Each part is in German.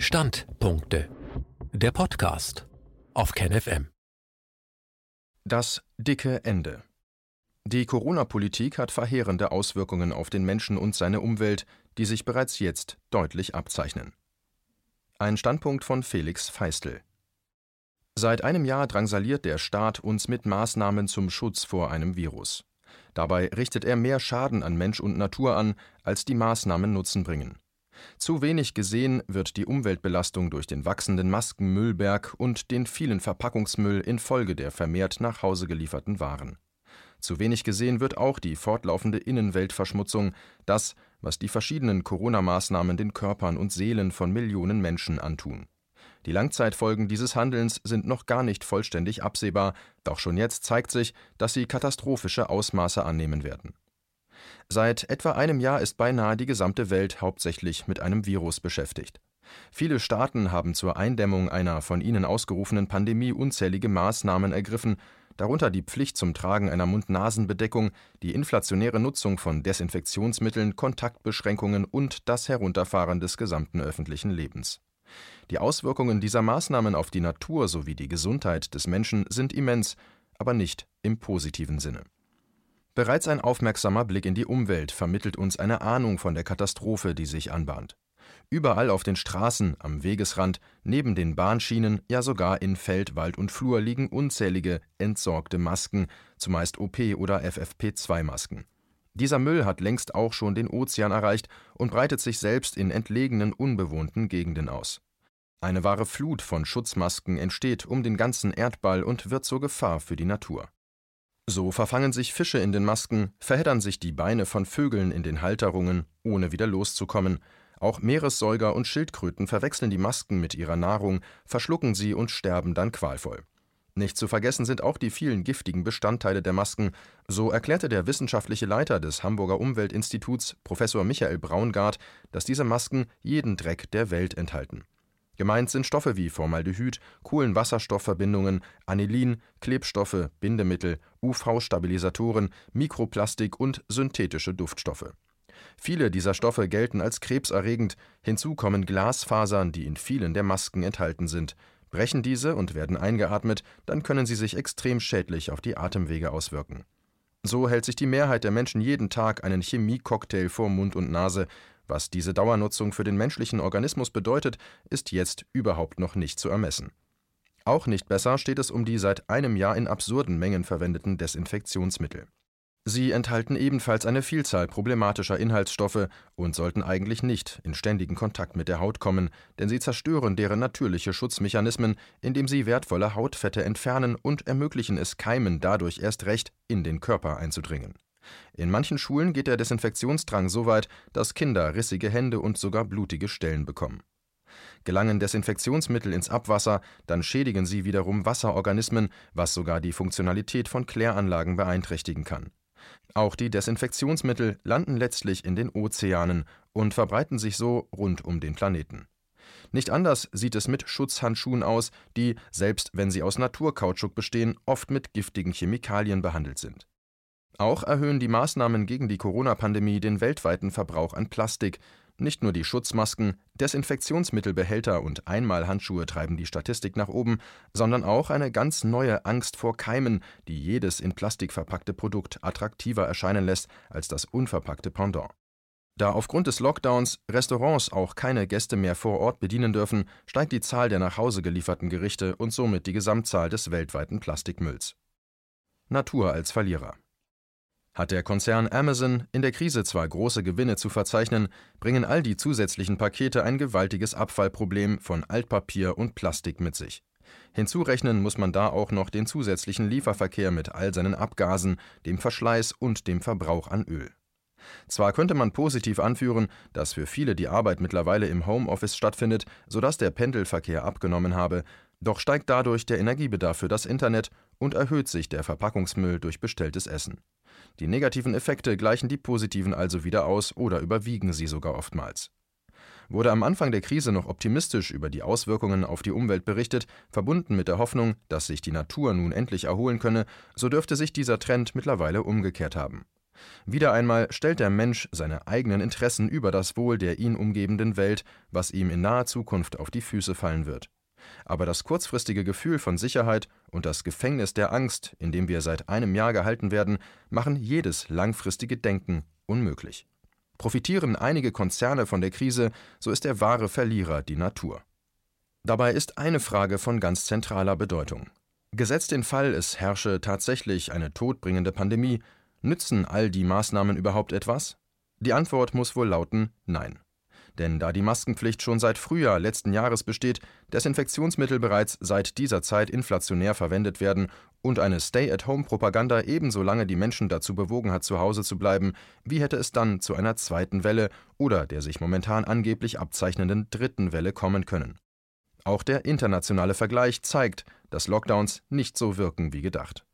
Standpunkte. Der Podcast auf KenFM. Das dicke Ende. Die Corona-Politik hat verheerende Auswirkungen auf den Menschen und seine Umwelt, die sich bereits jetzt deutlich abzeichnen. Ein Standpunkt von Felix Feistel. Seit einem Jahr drangsaliert der Staat uns mit Maßnahmen zum Schutz vor einem Virus. Dabei richtet er mehr Schaden an Mensch und Natur an, als die Maßnahmen Nutzen bringen. Zu wenig gesehen wird die Umweltbelastung durch den wachsenden Maskenmüllberg und den vielen Verpackungsmüll infolge der vermehrt nach Hause gelieferten Waren. Zu wenig gesehen wird auch die fortlaufende Innenweltverschmutzung, das, was die verschiedenen Corona-Maßnahmen den Körpern und Seelen von Millionen Menschen antun. Die Langzeitfolgen dieses Handelns sind noch gar nicht vollständig absehbar, doch schon jetzt zeigt sich, dass sie katastrophische Ausmaße annehmen werden. Seit etwa einem Jahr ist beinahe die gesamte Welt hauptsächlich mit einem Virus beschäftigt. Viele Staaten haben zur Eindämmung einer von ihnen ausgerufenen Pandemie unzählige Maßnahmen ergriffen, darunter die Pflicht zum Tragen einer Mund-Nasen-Bedeckung, die inflationäre Nutzung von Desinfektionsmitteln, Kontaktbeschränkungen und das Herunterfahren des gesamten öffentlichen Lebens. Die Auswirkungen dieser Maßnahmen auf die Natur sowie die Gesundheit des Menschen sind immens, aber nicht im positiven Sinne. Bereits ein aufmerksamer Blick in die Umwelt vermittelt uns eine Ahnung von der Katastrophe, die sich anbahnt. Überall auf den Straßen, am Wegesrand, neben den Bahnschienen, ja sogar in Feld, Wald und Flur liegen unzählige entsorgte Masken, zumeist OP- oder FFP2-Masken. Dieser Müll hat längst auch schon den Ozean erreicht und breitet sich selbst in entlegenen, unbewohnten Gegenden aus. Eine wahre Flut von Schutzmasken entsteht um den ganzen Erdball und wird zur Gefahr für die Natur. So verfangen sich Fische in den Masken, verheddern sich die Beine von Vögeln in den Halterungen, ohne wieder loszukommen. Auch Meeressäuger und Schildkröten verwechseln die Masken mit ihrer Nahrung, verschlucken sie und sterben dann qualvoll. Nicht zu vergessen sind auch die vielen giftigen Bestandteile der Masken, so erklärte der wissenschaftliche Leiter des Hamburger Umweltinstituts, Professor Michael Braungart, dass diese Masken jeden Dreck der Welt enthalten. Gemeint sind Stoffe wie Formaldehyd, Kohlenwasserstoffverbindungen, Anilin, Klebstoffe, Bindemittel, UV-Stabilisatoren, Mikroplastik und synthetische Duftstoffe. Viele dieser Stoffe gelten als krebserregend, hinzu kommen Glasfasern, die in vielen der Masken enthalten sind. Brechen diese und werden eingeatmet, dann können sie sich extrem schädlich auf die Atemwege auswirken. So hält sich die Mehrheit der Menschen jeden Tag einen Chemiecocktail vor Mund und Nase, was diese Dauernutzung für den menschlichen Organismus bedeutet, ist jetzt überhaupt noch nicht zu ermessen. Auch nicht besser steht es um die seit einem Jahr in absurden Mengen verwendeten Desinfektionsmittel. Sie enthalten ebenfalls eine Vielzahl problematischer Inhaltsstoffe und sollten eigentlich nicht in ständigen Kontakt mit der Haut kommen, denn sie zerstören deren natürliche Schutzmechanismen, indem sie wertvolle Hautfette entfernen und ermöglichen es Keimen dadurch erst recht, in den Körper einzudringen. In manchen Schulen geht der Desinfektionsdrang so weit, dass Kinder rissige Hände und sogar blutige Stellen bekommen. Gelangen Desinfektionsmittel ins Abwasser, dann schädigen sie wiederum Wasserorganismen, was sogar die Funktionalität von Kläranlagen beeinträchtigen kann. Auch die Desinfektionsmittel landen letztlich in den Ozeanen und verbreiten sich so rund um den Planeten. Nicht anders sieht es mit Schutzhandschuhen aus, die, selbst wenn sie aus Naturkautschuk bestehen, oft mit giftigen Chemikalien behandelt sind. Auch erhöhen die Maßnahmen gegen die Corona-Pandemie den weltweiten Verbrauch an Plastik. Nicht nur die Schutzmasken, Desinfektionsmittelbehälter und Einmalhandschuhe treiben die Statistik nach oben, sondern auch eine ganz neue Angst vor Keimen, die jedes in Plastik verpackte Produkt attraktiver erscheinen lässt als das unverpackte Pendant. Da aufgrund des Lockdowns Restaurants auch keine Gäste mehr vor Ort bedienen dürfen, steigt die Zahl der nach Hause gelieferten Gerichte und somit die Gesamtzahl des weltweiten Plastikmülls. Natur als Verlierer. Hat der Konzern Amazon in der Krise zwar große Gewinne zu verzeichnen, bringen all die zusätzlichen Pakete ein gewaltiges Abfallproblem von Altpapier und Plastik mit sich. Hinzurechnen muss man da auch noch den zusätzlichen Lieferverkehr mit all seinen Abgasen, dem Verschleiß und dem Verbrauch an Öl. Zwar könnte man positiv anführen, dass für viele die Arbeit mittlerweile im Homeoffice stattfindet, sodass der Pendelverkehr abgenommen habe, doch steigt dadurch der Energiebedarf für das Internet und erhöht sich der Verpackungsmüll durch bestelltes Essen. Die negativen Effekte gleichen die positiven also wieder aus oder überwiegen sie sogar oftmals. Wurde am Anfang der Krise noch optimistisch über die Auswirkungen auf die Umwelt berichtet, verbunden mit der Hoffnung, dass sich die Natur nun endlich erholen könne, so dürfte sich dieser Trend mittlerweile umgekehrt haben. Wieder einmal stellt der Mensch seine eigenen Interessen über das Wohl der ihn umgebenden Welt, was ihm in naher Zukunft auf die Füße fallen wird. Aber das kurzfristige Gefühl von Sicherheit und das Gefängnis der Angst, in dem wir seit einem Jahr gehalten werden, machen jedes langfristige Denken unmöglich. Profitieren einige Konzerne von der Krise, so ist der wahre Verlierer die Natur. Dabei ist eine Frage von ganz zentraler Bedeutung. Gesetzt den Fall, es herrsche tatsächlich eine todbringende Pandemie, nützen all die Maßnahmen überhaupt etwas? Die Antwort muss wohl lauten Nein. Denn da die Maskenpflicht schon seit Frühjahr letzten Jahres besteht, Desinfektionsmittel bereits seit dieser Zeit inflationär verwendet werden und eine Stay-at-home-Propaganda ebenso lange die Menschen dazu bewogen hat, zu Hause zu bleiben, wie hätte es dann zu einer zweiten Welle oder der sich momentan angeblich abzeichnenden dritten Welle kommen können? Auch der internationale Vergleich zeigt, dass Lockdowns nicht so wirken wie gedacht.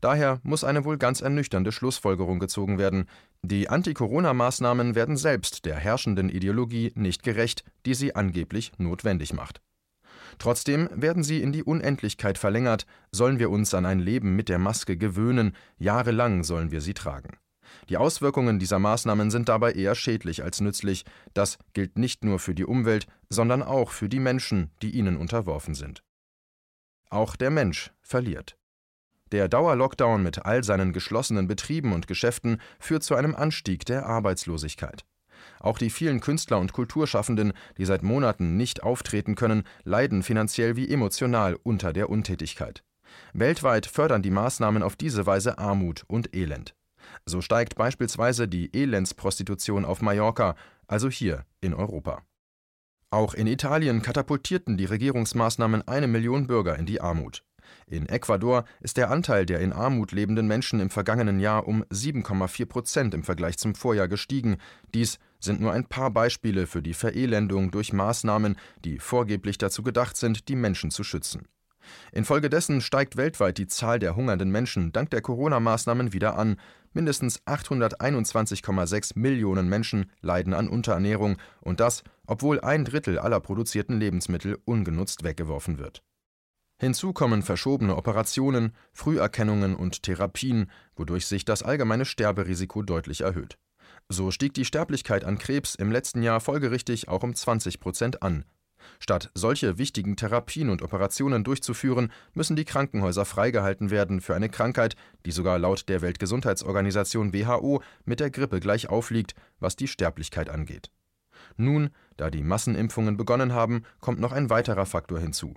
Daher muss eine wohl ganz ernüchternde Schlussfolgerung gezogen werden. Die Anti-Corona-Maßnahmen werden selbst der herrschenden Ideologie nicht gerecht, die sie angeblich notwendig macht. Trotzdem werden sie in die Unendlichkeit verlängert, sollen wir uns an ein Leben mit der Maske gewöhnen, jahrelang sollen wir sie tragen. Die Auswirkungen dieser Maßnahmen sind dabei eher schädlich als nützlich. Das gilt nicht nur für die Umwelt, sondern auch für die Menschen, die ihnen unterworfen sind. Auch der Mensch verliert. Der Dauerlockdown mit all seinen geschlossenen Betrieben und Geschäften führt zu einem Anstieg der Arbeitslosigkeit. Auch die vielen Künstler und Kulturschaffenden, die seit Monaten nicht auftreten können, leiden finanziell wie emotional unter der Untätigkeit. Weltweit fördern die Maßnahmen auf diese Weise Armut und Elend. So steigt beispielsweise die Elendsprostitution auf Mallorca, also hier in Europa. Auch in Italien katapultierten die Regierungsmaßnahmen eine Million Bürger in die Armut. In Ecuador ist der Anteil der in Armut lebenden Menschen im vergangenen Jahr um 7,4 Prozent im Vergleich zum Vorjahr gestiegen. Dies sind nur ein paar Beispiele für die Verelendung durch Maßnahmen, die vorgeblich dazu gedacht sind, die Menschen zu schützen. Infolgedessen steigt weltweit die Zahl der hungernden Menschen dank der Corona-Maßnahmen wieder an. Mindestens 821,6 Millionen Menschen leiden an Unterernährung und das, obwohl ein Drittel aller produzierten Lebensmittel ungenutzt weggeworfen wird. Hinzu kommen verschobene Operationen, Früherkennungen und Therapien, wodurch sich das allgemeine Sterberisiko deutlich erhöht. So stieg die Sterblichkeit an Krebs im letzten Jahr folgerichtig auch um 20 Prozent an. Statt solche wichtigen Therapien und Operationen durchzuführen, müssen die Krankenhäuser freigehalten werden für eine Krankheit, die sogar laut der Weltgesundheitsorganisation WHO mit der Grippe gleich aufliegt, was die Sterblichkeit angeht. Nun, da die Massenimpfungen begonnen haben, kommt noch ein weiterer Faktor hinzu.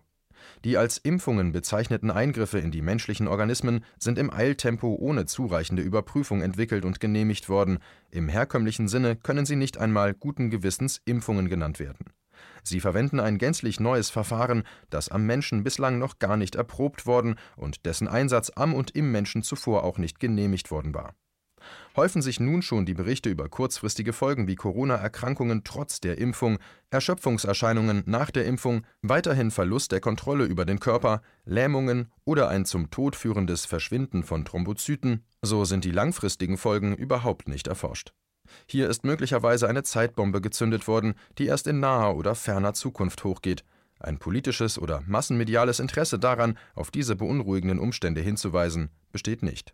Die als Impfungen bezeichneten Eingriffe in die menschlichen Organismen sind im Eiltempo ohne zureichende Überprüfung entwickelt und genehmigt worden, im herkömmlichen Sinne können sie nicht einmal guten Gewissens Impfungen genannt werden. Sie verwenden ein gänzlich neues Verfahren, das am Menschen bislang noch gar nicht erprobt worden und dessen Einsatz am und im Menschen zuvor auch nicht genehmigt worden war häufen sich nun schon die Berichte über kurzfristige Folgen wie Corona-Erkrankungen trotz der Impfung, Erschöpfungserscheinungen nach der Impfung, weiterhin Verlust der Kontrolle über den Körper, Lähmungen oder ein zum Tod führendes Verschwinden von Thrombozyten, so sind die langfristigen Folgen überhaupt nicht erforscht. Hier ist möglicherweise eine Zeitbombe gezündet worden, die erst in naher oder ferner Zukunft hochgeht. Ein politisches oder massenmediales Interesse daran, auf diese beunruhigenden Umstände hinzuweisen, besteht nicht.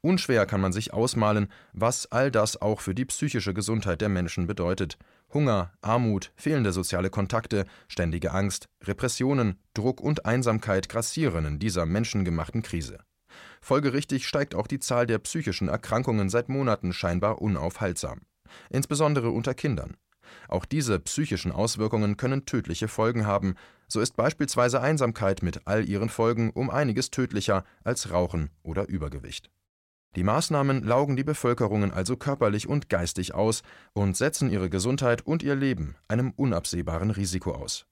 Unschwer kann man sich ausmalen, was all das auch für die psychische Gesundheit der Menschen bedeutet. Hunger, Armut, fehlende soziale Kontakte, ständige Angst, Repressionen, Druck und Einsamkeit grassieren in dieser menschengemachten Krise. Folgerichtig steigt auch die Zahl der psychischen Erkrankungen seit Monaten scheinbar unaufhaltsam, insbesondere unter Kindern. Auch diese psychischen Auswirkungen können tödliche Folgen haben, so ist beispielsweise Einsamkeit mit all ihren Folgen um einiges tödlicher als Rauchen oder Übergewicht. Die Maßnahmen laugen die Bevölkerungen also körperlich und geistig aus und setzen ihre Gesundheit und ihr Leben einem unabsehbaren Risiko aus.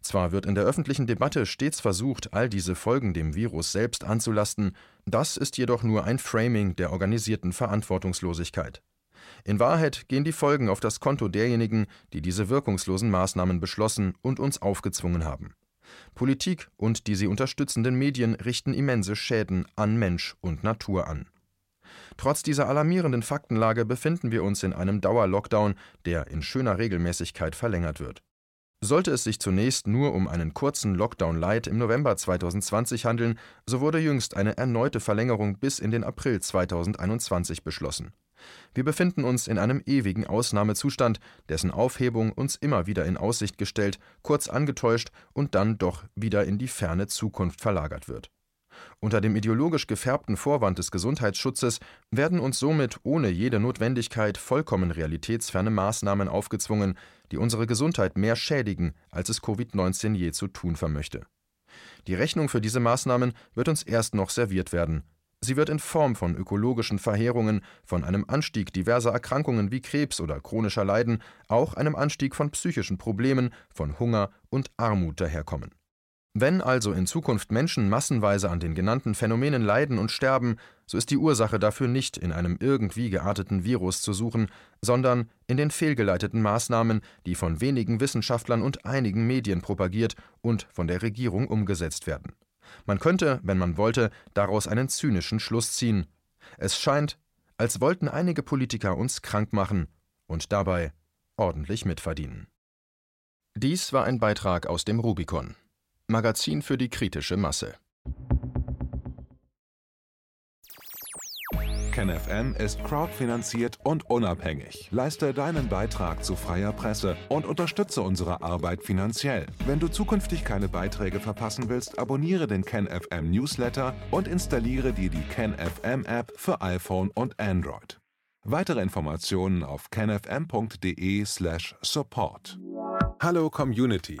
Zwar wird in der öffentlichen Debatte stets versucht, all diese Folgen dem Virus selbst anzulasten, das ist jedoch nur ein Framing der organisierten Verantwortungslosigkeit. In Wahrheit gehen die Folgen auf das Konto derjenigen, die diese wirkungslosen Maßnahmen beschlossen und uns aufgezwungen haben. Politik und die sie unterstützenden Medien richten immense Schäden an Mensch und Natur an. Trotz dieser alarmierenden Faktenlage befinden wir uns in einem Dauerlockdown, der in schöner Regelmäßigkeit verlängert wird. Sollte es sich zunächst nur um einen kurzen Lockdown Light im November 2020 handeln, so wurde jüngst eine erneute Verlängerung bis in den April 2021 beschlossen. Wir befinden uns in einem ewigen Ausnahmezustand, dessen Aufhebung uns immer wieder in Aussicht gestellt, kurz angetäuscht und dann doch wieder in die ferne Zukunft verlagert wird. Unter dem ideologisch gefärbten Vorwand des Gesundheitsschutzes werden uns somit ohne jede Notwendigkeit vollkommen realitätsferne Maßnahmen aufgezwungen, die unsere Gesundheit mehr schädigen, als es Covid-19 je zu tun vermöchte. Die Rechnung für diese Maßnahmen wird uns erst noch serviert werden, Sie wird in Form von ökologischen Verheerungen, von einem Anstieg diverser Erkrankungen wie Krebs oder chronischer Leiden, auch einem Anstieg von psychischen Problemen, von Hunger und Armut daherkommen. Wenn also in Zukunft Menschen massenweise an den genannten Phänomenen leiden und sterben, so ist die Ursache dafür nicht in einem irgendwie gearteten Virus zu suchen, sondern in den fehlgeleiteten Maßnahmen, die von wenigen Wissenschaftlern und einigen Medien propagiert und von der Regierung umgesetzt werden. Man könnte, wenn man wollte, daraus einen zynischen Schluss ziehen. Es scheint, als wollten einige Politiker uns krank machen und dabei ordentlich mitverdienen. Dies war ein Beitrag aus dem Rubicon, Magazin für die kritische Masse. KenFM ist crowdfinanziert und unabhängig. Leiste deinen Beitrag zu freier Presse und unterstütze unsere Arbeit finanziell. Wenn du zukünftig keine Beiträge verpassen willst, abonniere den KenFM Newsletter und installiere dir die KenFM App für iPhone und Android. Weitere Informationen auf kenfm.de/support. Hallo Community.